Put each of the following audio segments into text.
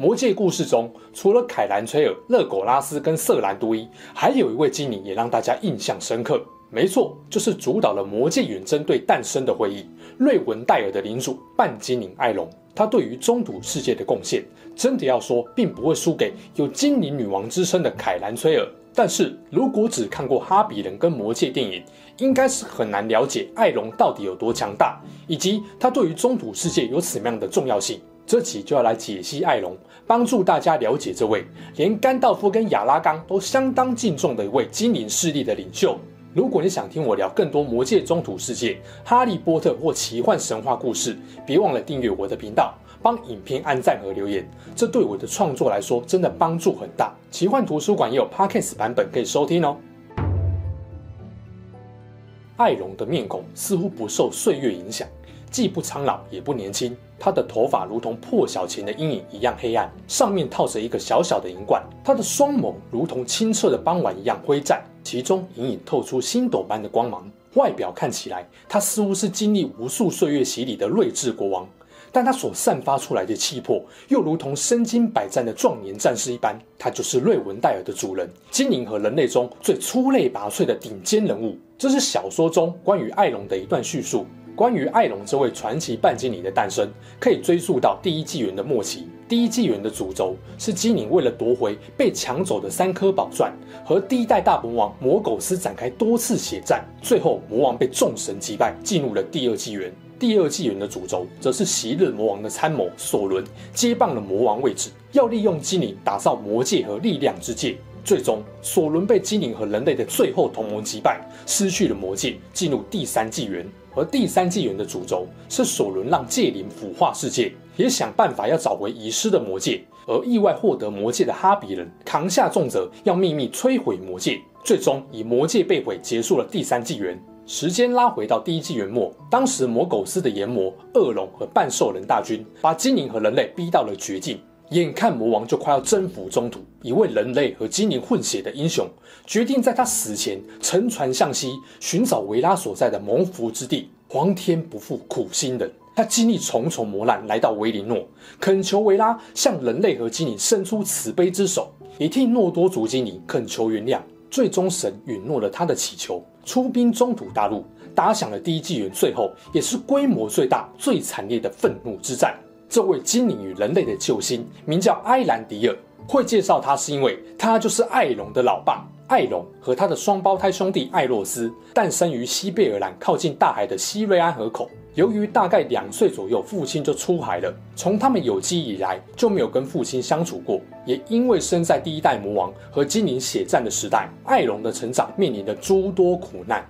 魔戒故事中，除了凯兰崔尔、勒苟拉斯跟瑟兰都伊，还有一位精灵也让大家印象深刻。没错，就是主导了魔戒远征队诞生的会议——瑞文戴尔的领主半精灵艾隆。他对于中土世界的贡献，真的要说，并不会输给有精灵女王之称的凯兰崔尔。但是如果只看过《哈比人》跟《魔戒》电影，应该是很难了解艾隆到底有多强大，以及他对于中土世界有什么样的重要性。这期就要来解析艾隆，帮助大家了解这位连甘道夫跟亚拉冈都相当敬重的一位精灵势力的领袖。如果你想听我聊更多魔界、中土世界、哈利波特或奇幻神话故事，别忘了订阅我的频道，帮影片按赞和留言，这对我的创作来说真的帮助很大。奇幻图书馆也有 Podcast 版本可以收听哦。艾隆的面孔似乎不受岁月影响。既不苍老也不年轻，他的头发如同破晓前的阴影一样黑暗，上面套着一个小小的银冠。他的双眸如同清澈的傍晚一样灰湛，其中隐隐透出星斗般的光芒。外表看起来，他似乎是经历无数岁月洗礼的睿智国王，但他所散发出来的气魄又如同身经百战的壮年战士一般。他就是瑞文戴尔的主人，精灵和人类中最出类拔萃的顶尖人物。这是小说中关于艾隆的一段叙述。关于艾隆这位传奇半精灵的诞生，可以追溯到第一纪元的末期。第一纪元的主轴是基尼为了夺回被抢走的三颗宝钻，和第一代大魔王魔苟斯展开多次血战，最后魔王被众神击败，进入了第二纪元。第二纪元的主轴则是昔日魔王的参谋索伦接棒了魔王位置，要利用基尼打造魔界和力量之界。最终，索伦被精灵和人类的最后同盟击败，失去了魔戒，进入第三纪元。而第三纪元的主轴是索伦让戒灵腐化世界，也想办法要找回遗失的魔戒。而意外获得魔戒的哈比人扛下重责，要秘密摧毁魔戒，最终以魔戒被毁结束了第三纪元。时间拉回到第一纪元末，当时魔苟斯的炎魔、恶龙和半兽人大军把精灵和人类逼到了绝境。眼看魔王就快要征服中土，一位人类和精灵混血的英雄决定在他死前乘船向西，寻找维拉所在的蒙福之地。皇天不负苦心人，他经历重重磨难，来到维林诺，恳求维拉向人类和精灵伸出慈悲之手，也替诺多族精灵恳求原谅。最终，神允诺了他的祈求，出兵中土大陆，打响了第一纪元最后也是规模最大、最惨烈的愤怒之战。这位精灵与人类的救星名叫埃兰迪尔，会介绍他是因为他就是艾隆的老爸。艾隆和他的双胞胎兄弟艾洛斯诞生于西贝尔兰靠近大海的西瑞安河口。由于大概两岁左右，父亲就出海了，从他们有记忆以来就没有跟父亲相处过。也因为生在第一代魔王和精灵血战的时代，艾隆的成长面临着诸多苦难。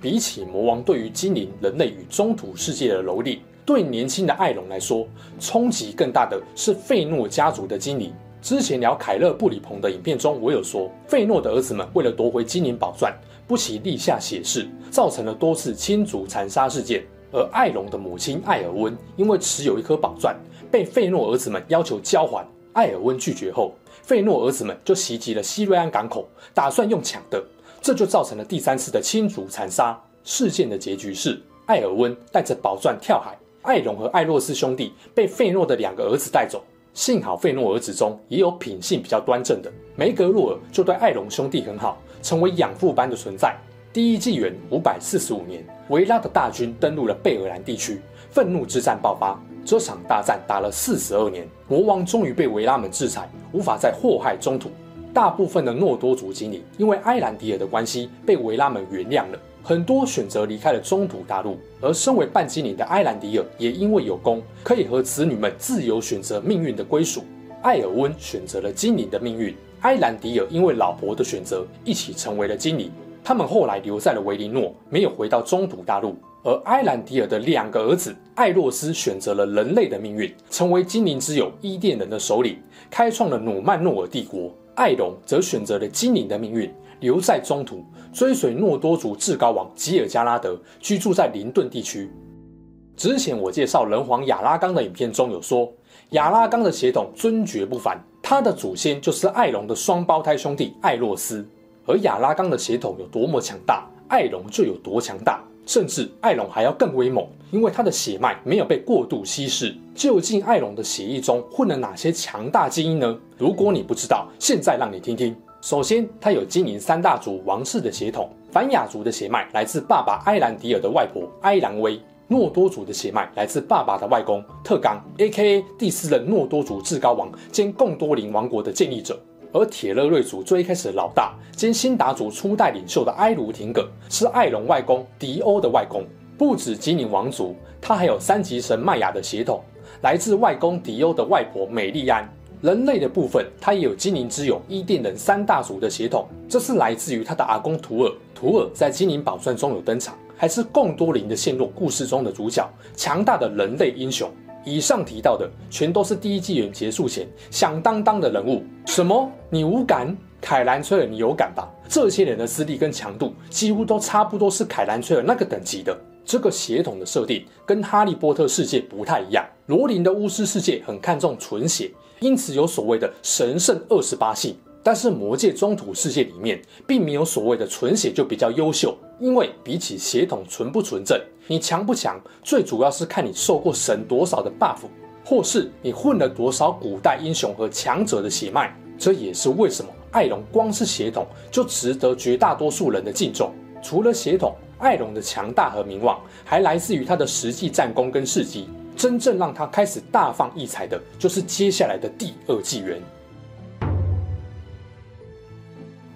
比起魔王对于精灵、人类与中土世界的蹂躏。对年轻的艾隆来说，冲击更大的是费诺家族的精灵。之前聊凯勒布里鹏的影片中，我有说，费诺的儿子们为了夺回精灵宝钻，不惜立下血誓，造成了多次亲族残杀事件。而艾隆的母亲艾尔温因为持有一颗宝钻，被费诺儿子们要求交还。艾尔温拒绝后，费诺儿子们就袭击了西瑞安港口，打算用抢的，这就造成了第三次的亲族残杀。事件的结局是，艾尔温带着宝钻跳海。艾隆和艾洛斯兄弟被费诺的两个儿子带走，幸好费诺儿子中也有品性比较端正的，梅格洛尔就对艾隆兄弟很好，成为养父般的存在。第一纪元五百四十五年，维拉的大军登陆了贝尔兰地区，愤怒之战爆发。这场大战打了四十二年，魔王终于被维拉们制裁，无法再祸害中土。大部分的诺多族精灵因为埃兰迪尔的关系，被维拉们原谅了。很多选择离开了中土大陆，而身为半精灵的埃兰迪尔也因为有功，可以和子女们自由选择命运的归属。艾尔温选择了精灵的命运，埃兰迪尔因为老婆的选择，一起成为了精灵。他们后来留在了维林诺，没有回到中土大陆。而埃兰迪尔的两个儿子艾洛斯选择了人类的命运，成为精灵之友伊甸人的首领，开创了努曼诺尔帝国。艾隆则选择了精灵的命运，留在中土，追随诺多族至高王吉尔加拉德，居住在林顿地区。之前我介绍人皇亚拉冈的影片中有说，亚拉冈的血统尊爵不凡，他的祖先就是艾隆的双胞胎兄弟艾洛斯。而亚拉冈的血统有多么强大，艾隆就有多强大。甚至艾隆还要更威猛，因为他的血脉没有被过度稀释。究竟艾隆的血液中混了哪些强大基因呢？如果你不知道，现在让你听听。首先，他有精灵三大族王室的血统，凡雅族的血脉来自爸爸埃兰迪尔的外婆埃兰威，诺多族的血脉来自爸爸的外公特刚，A.K.A. 第四任诺多族至高王兼贡多林王国的建立者。而铁勒瑞族最一开始的老大兼辛达族初代领袖的埃卢廷葛，是艾隆外公迪欧的外公。不止精灵王族，他还有三级神麦雅的血统，来自外公迪欧的外婆美丽安。人类的部分，他也有精灵之友伊甸人三大族的血统，这是来自于他的阿公图尔。图尔在精灵宝钻中有登场，还是贡多林的陷落故事中的主角，强大的人类英雄。以上提到的全都是第一纪元结束前响当当的人物。什么？你无感？凯兰崔尔，你有感吧？这些人的实力跟强度几乎都差不多，是凯兰崔尔那个等级的。这个血统的设定跟哈利波特世界不太一样。罗琳的巫师世界很看重纯血，因此有所谓的神圣二十八姓。但是魔界中土世界里面并没有所谓的纯血就比较优秀，因为比起血统纯不纯正，你强不强，最主要是看你受过神多少的 buff，或是你混了多少古代英雄和强者的血脉。这也是为什么艾隆光是血统就值得绝大多数人的敬重。除了血统，艾隆的强大和名望还来自于他的实际战功跟事迹。真正让他开始大放异彩的，就是接下来的第二纪元。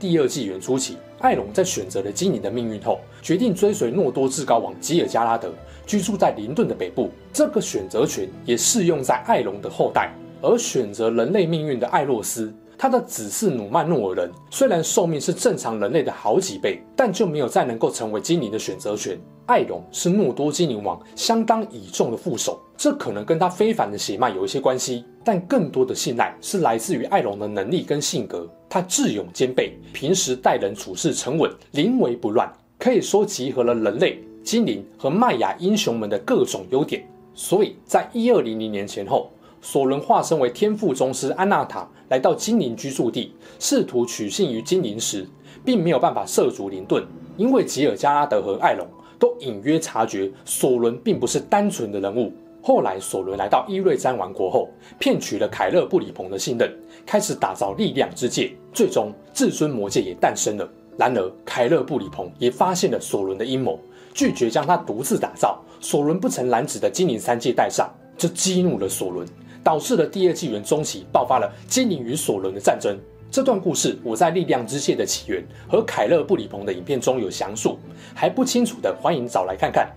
第二纪元初期，艾隆在选择了精灵的命运后，决定追随诺多至高王吉尔加拉德，居住在林顿的北部。这个选择权也适用在艾隆的后代。而选择人类命运的艾洛斯，他的子嗣努曼诺尔人，虽然寿命是正常人类的好几倍，但就没有再能够成为精灵的选择权。艾隆是诺多精灵王相当倚重的副手，这可能跟他非凡的血脉有一些关系，但更多的信赖是来自于艾隆的能力跟性格。他智勇兼备，平时待人处事沉稳，临危不乱，可以说集合了人类、精灵和麦雅英雄们的各种优点。所以在一二零零年前后，索伦化身为天赋宗师安纳塔来到精灵居住地，试图取信于精灵时，并没有办法涉足林顿，因为吉尔加拉德和艾隆都隐约察觉索伦并不是单纯的人物。后来，索伦来到伊瑞詹王国后，骗取了凯勒布里鹏的信任，开始打造力量之戒，最终至尊魔戒也诞生了。然而，凯勒布里鹏也发现了索伦的阴谋，拒绝将他独自打造。索伦不成蓝纸的精灵三戒带上，这激怒了索伦，导致了第二纪元中期爆发了精灵与索伦的战争。这段故事我在力量之戒的起源和凯勒布里鹏的影片中有详述，还不清楚的欢迎找来看看。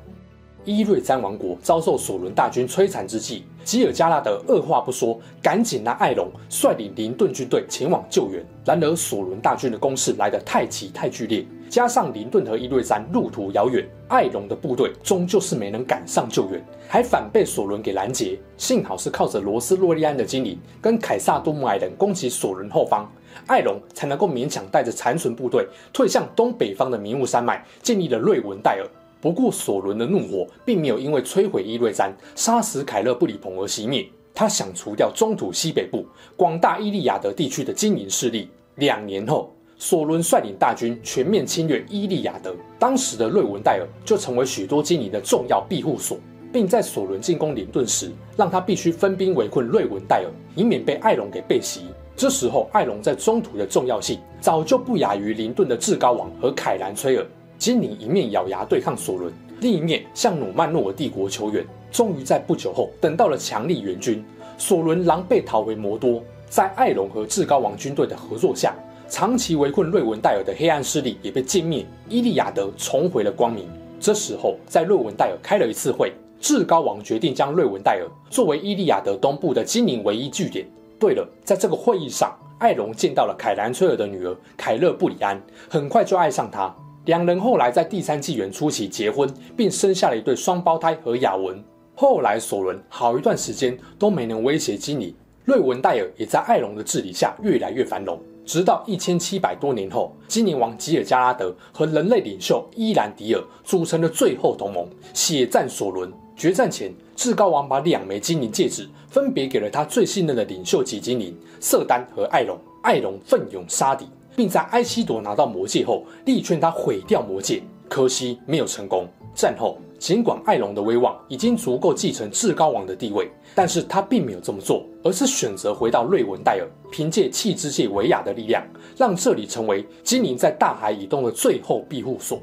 伊瑞詹王国遭受索伦大军摧残之际，吉尔加拉德二话不说，赶紧让艾隆率领林顿军队前往救援。然而，索伦大军的攻势来得太急太剧烈，加上林顿和伊瑞山路途遥远，艾隆的部队终究是没能赶上救援，还反被索伦给拦截。幸好是靠着罗斯洛利安的精灵跟凯撒多姆矮人攻击索伦后方，艾隆才能够勉强带着残存部队退向东北方的迷雾山脉，建立了瑞文戴尔。不过，索伦的怒火并没有因为摧毁伊瑞詹、杀死凯勒布里鹏而熄灭。他想除掉中土西北部广大伊利亚德地区的精灵势力。两年后，索伦率领大军全面侵略伊利亚德，当时的瑞文戴尔就成为许多精灵的重要庇护所，并在索伦进攻林顿时，让他必须分兵围困瑞文戴尔，以免被艾隆给背袭。这时候，艾隆在中土的重要性早就不亚于林顿的至高王和凯兰崔尔。精灵一面咬牙对抗索伦，另一面向努曼诺尔帝国求援。终于在不久后等到了强力援军，索伦狼狈逃回摩多。在艾隆和至高王军队的合作下，长期围困瑞文戴尔的黑暗势力也被歼灭，伊利亚德重回了光明。这时候，在瑞文戴尔开了一次会，至高王决定将瑞文戴尔作为伊利亚德东部的精灵唯一据点。对了，在这个会议上，艾隆见到了凯兰崔尔的女儿凯勒布里安，很快就爱上她。两人后来在第三纪元初期结婚，并生下了一对双胞胎和雅文。后来索伦好一段时间都没能威胁精灵，瑞文戴尔也在艾隆的治理下越来越繁荣。直到一千七百多年后，精灵王吉尔加拉德和人类领袖伊兰迪尔组成了最后同盟，血战索伦。决战前，至高王把两枚精灵戒指分别给了他最信任的领袖级精灵瑟丹和艾隆。艾隆奋勇杀敌，并在埃希铎拿到魔戒后力劝他毁掉魔戒，可惜没有成功。战后，尽管艾隆的威望已经足够继承至高王的地位，但是他并没有这么做，而是选择回到瑞文戴尔，凭借弃之界维亚的力量，让这里成为精灵在大海以东的最后庇护所。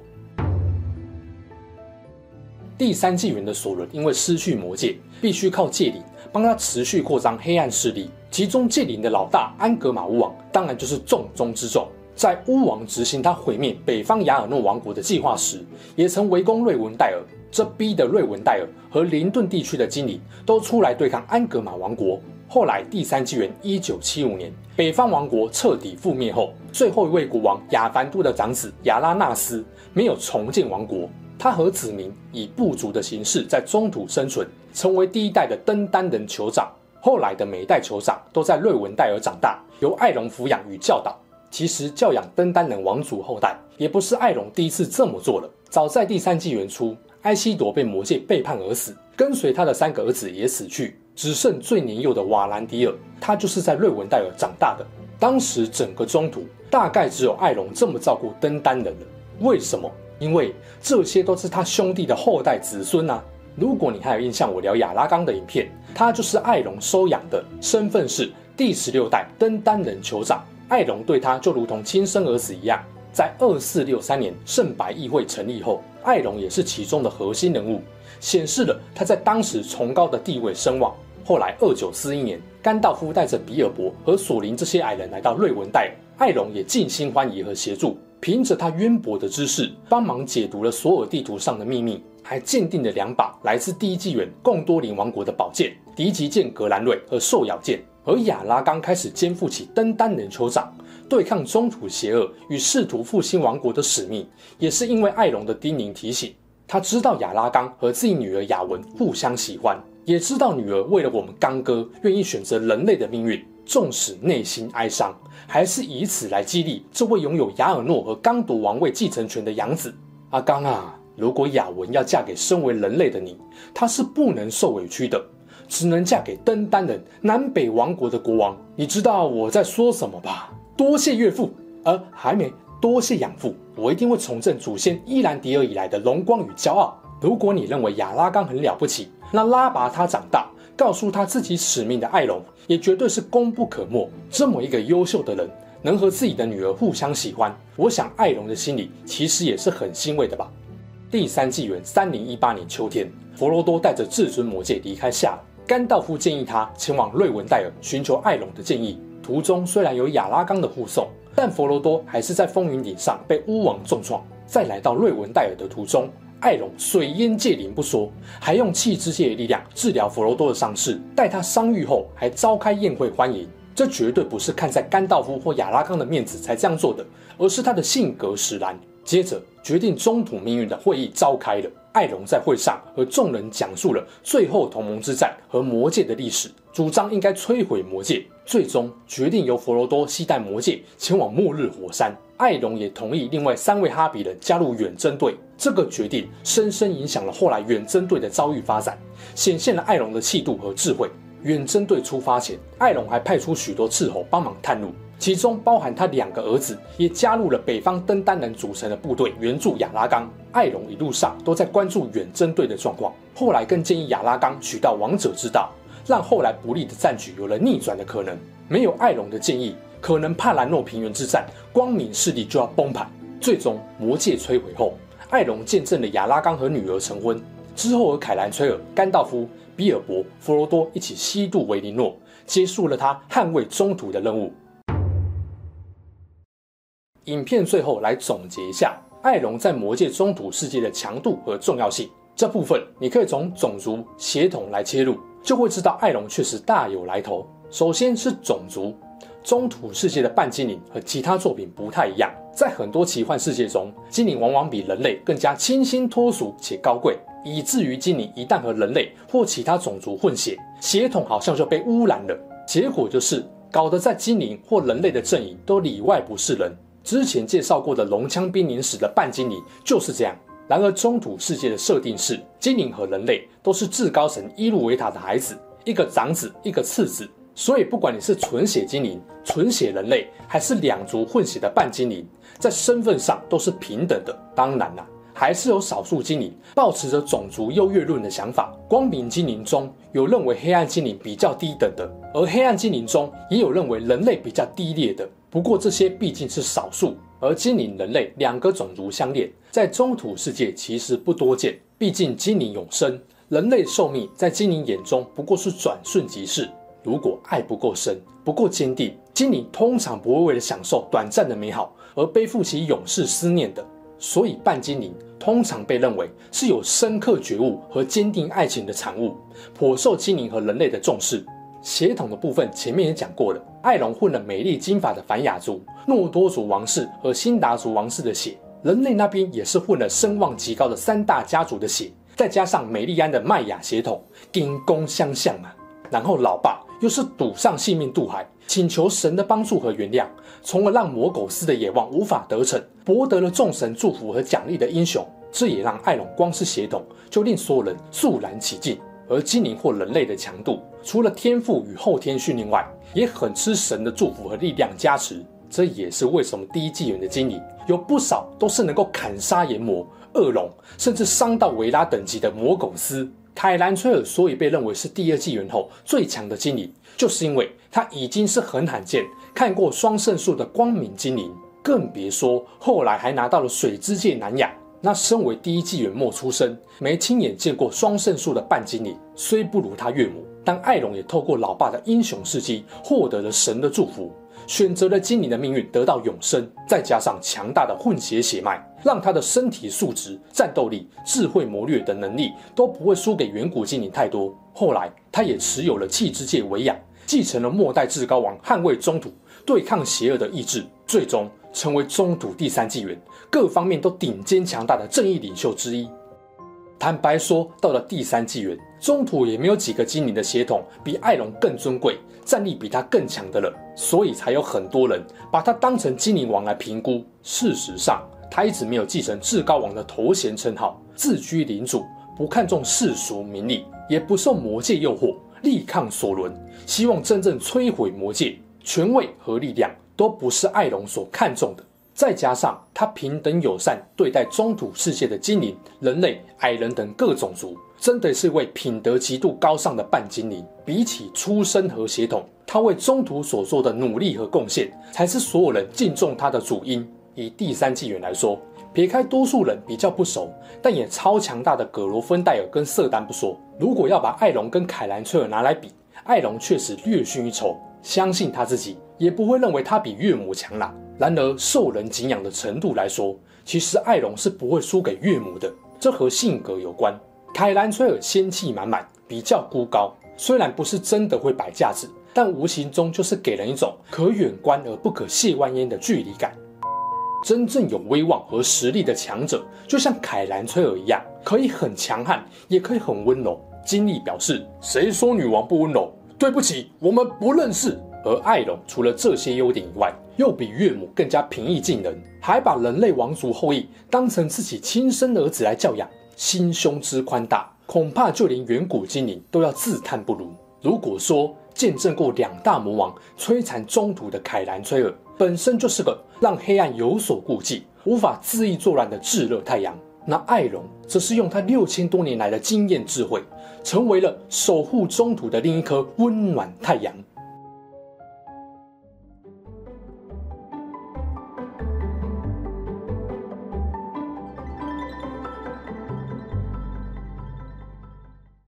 第三纪元的索伦因为失去魔戒，必须靠戒灵帮他持续扩张黑暗势力。其中戒灵的老大安格玛巫王，当然就是重中之重。在巫王执行他毁灭北方雅尔诺王国的计划时，也曾围攻瑞文戴尔，这逼得瑞文戴尔和林顿地区的精灵都出来对抗安格玛王国。后来第三纪元一九七五年，北方王国彻底覆灭后，最后一位国王亚凡都的长子亚拉纳斯没有重建王国，他和子民以部族的形式在中土生存，成为第一代的登丹人酋长。后来的每一代酋长都在瑞文戴尔长大，由艾隆抚养与教导。其实教养登丹人王族后代也不是艾隆第一次这么做了。早在第三纪元初，埃希铎被魔戒背叛而死，跟随他的三个儿子也死去，只剩最年幼的瓦兰迪尔，他就是在瑞文戴尔长大的。当时整个中土大概只有艾隆这么照顾登丹人了。为什么？因为这些都是他兄弟的后代子孙啊。如果你还有印象，我聊亚拉冈的影片，他就是艾隆收养的，身份是第十六代登丹人酋长。艾隆对他就如同亲生儿子一样。在二四六三年圣白议会成立后，艾隆也是其中的核心人物，显示了他在当时崇高的地位声望。后来二九四一年，甘道夫带着比尔博和索林这些矮人来到瑞文戴尔，艾隆也尽心欢迎和协助，凭着他渊博的知识，帮忙解读了所有地图上的秘密，还鉴定了两把来自第一纪元贡多林王国的宝剑——迪吉剑格兰瑞和兽咬剑。而亚拉冈开始肩负起登丹人酋长对抗中土邪恶与试图复兴王国的使命，也是因为艾隆的叮咛提醒。他知道亚拉冈和自己女儿雅文互相喜欢，也知道女儿为了我们刚哥愿意选择人类的命运，纵使内心哀伤，还是以此来激励这位拥有亚尔诺和刚铎王位继承权的养子。阿刚啊，如果雅文要嫁给身为人类的你，她是不能受委屈的。只能嫁给登丹人南北王国的国王，你知道我在说什么吧？多谢岳父，呃、还没多谢养父，我一定会重振祖先伊兰迪尔以来的荣光与骄傲。如果你认为亚拉冈很了不起，那拉拔他长大，告诉他自己使命的艾隆也绝对是功不可没。这么一个优秀的人，能和自己的女儿互相喜欢，我想艾隆的心里其实也是很欣慰的吧。第三纪元三零一八年秋天，佛罗多带着至尊魔戒离开夏尔。甘道夫建议他前往瑞文戴尔寻求艾隆的建议。途中虽然有亚拉冈的护送，但佛罗多还是在风云顶上被巫王重创。在来到瑞文戴尔的途中，艾隆水淹戒灵不说，还用弃之界的力量治疗佛罗多的伤势。待他伤愈后，还召开宴会欢迎。这绝对不是看在甘道夫或亚拉冈的面子才这样做的，而是他的性格使然。接着，决定中土命运的会议召开了。艾隆在会上和众人讲述了最后同盟之战和魔戒的历史，主张应该摧毁魔戒，最终决定由佛罗多携带魔戒前往末日火山。艾隆也同意另外三位哈比人加入远征队。这个决定深深影响了后来远征队的遭遇发展，显现了艾隆的气度和智慧。远征队出发前，艾隆还派出许多斥候帮忙探路。其中包含他两个儿子，也加入了北方登丹人组成的部队援助亚拉冈。艾隆一路上都在关注远征队的状况，后来更建议亚拉冈取到王者之道，让后来不利的战局有了逆转的可能。没有艾隆的建议，可能帕兰诺平原之战光明势力就要崩盘。最终魔戒摧毁后，艾隆见证了亚拉冈和女儿成婚，之后和凯兰崔尔、甘道夫、比尔博、佛罗多一起西渡维林诺，结束了他捍卫中土的任务。影片最后来总结一下艾隆在魔戒中土世界的强度和重要性。这部分你可以从种族血统来切入，就会知道艾隆确实大有来头。首先是种族，中土世界的半精灵和其他作品不太一样，在很多奇幻世界中，精灵往往比人类更加清新脱俗且高贵，以至于精灵一旦和人类或其他种族混血，血统好像就被污染了。结果就是搞得在精灵或人类的阵营都里外不是人。之前介绍过的龙枪兵临史的半精灵就是这样。然而中土世界的设定是，精灵和人类都是至高神伊露维塔的孩子，一个长子，一个次子。所以，不管你是纯血精灵、纯血人类，还是两族混血的半精灵，在身份上都是平等的。当然啦、啊，还是有少数精灵抱持着种族优越论的想法。光明精灵中有认为黑暗精灵比较低等的，而黑暗精灵中也有认为人类比较低劣的。不过这些毕竟是少数，而精灵、人类两个种族相恋，在中土世界其实不多见。毕竟精灵永生，人类寿命在精灵眼中不过是转瞬即逝。如果爱不够深、不够坚定，精灵通常不会为了享受短暂的美好而背负起永世思念的。所以，半精灵通常被认为是有深刻觉悟和坚定爱情的产物，颇受精灵和人类的重视。血统的部分前面也讲过了，艾隆混了美丽金发的凡雅族、诺多族王室和辛达族王室的血，人类那边也是混了声望极高的三大家族的血，再加上美丽安的麦雅血统，兵攻相向啊。然后老爸。又是赌上性命渡海，请求神的帮助和原谅，从而让魔苟斯的野望无法得逞，博得了众神祝福和奖励的英雄。这也让艾隆光是血统就令所有人肃然起敬。而精灵或人类的强度，除了天赋与后天训练外，也很吃神的祝福和力量加持。这也是为什么第一纪元的精灵有不少都是能够砍杀炎魔、恶龙，甚至伤到维拉等级的魔苟斯。凯兰崔尔所以被认为是第二纪元后最强的精灵，就是因为他已经是很罕见看过双圣树的光明精灵，更别说后来还拿到了水之界南亚。那身为第一纪元末出生、没亲眼见过双圣树的半精灵，虽不如他岳母，但艾隆也透过老爸的英雄事迹获得了神的祝福。选择了精灵的命运，得到永生，再加上强大的混血血脉，让他的身体素质、战斗力、智慧谋略等能力都不会输给远古精灵太多。后来，他也持有了气之界维亚，继承了末代至高王捍卫中土、对抗邪恶的意志，最终成为中土第三纪元各方面都顶尖强大的正义领袖之一。坦白说，到了第三纪元，中土也没有几个精灵的血统比艾隆更尊贵、战力比他更强的了，所以才有很多人把他当成精灵王来评估。事实上，他一直没有继承至高王的头衔称号，自居领主，不看重世俗名利，也不受魔界诱惑，力抗索伦，希望真正摧毁魔界，权位和力量都不是艾隆所看重的。再加上他平等友善对待中土世界的精灵、人类、矮人等各种族，真的是位品德极度高尚的半精灵。比起出身和血统，他为中土所做的努力和贡献，才是所有人敬重他的主因。以第三纪元来说，撇开多数人比较不熟，但也超强大的葛罗芬戴尔跟瑟丹不说，如果要把艾隆跟凯兰崔尔拿来比，艾隆确实略逊一筹。相信他自己也不会认为他比岳母强啦。然而，受人敬仰的程度来说，其实艾隆是不会输给岳母的。这和性格有关。凯兰崔尔仙气满满，比较孤高，虽然不是真的会摆架子，但无形中就是给人一种可远观而不可亵玩焉的距离感。真正有威望和实力的强者，就像凯兰崔尔一样，可以很强悍，也可以很温柔。金历表示：“谁说女王不温柔？对不起，我们不认识。”而艾隆除了这些优点以外，又比岳母更加平易近人，还把人类王族后裔当成自己亲生儿子来教养，心胸之宽大，恐怕就连远古精灵都要自叹不如。如果说见证过两大魔王摧残中土的凯兰崔尔，本身就是个让黑暗有所顾忌、无法恣意作乱的炙热太阳，那艾隆则是用他六千多年来的经验智慧，成为了守护中土的另一颗温暖太阳。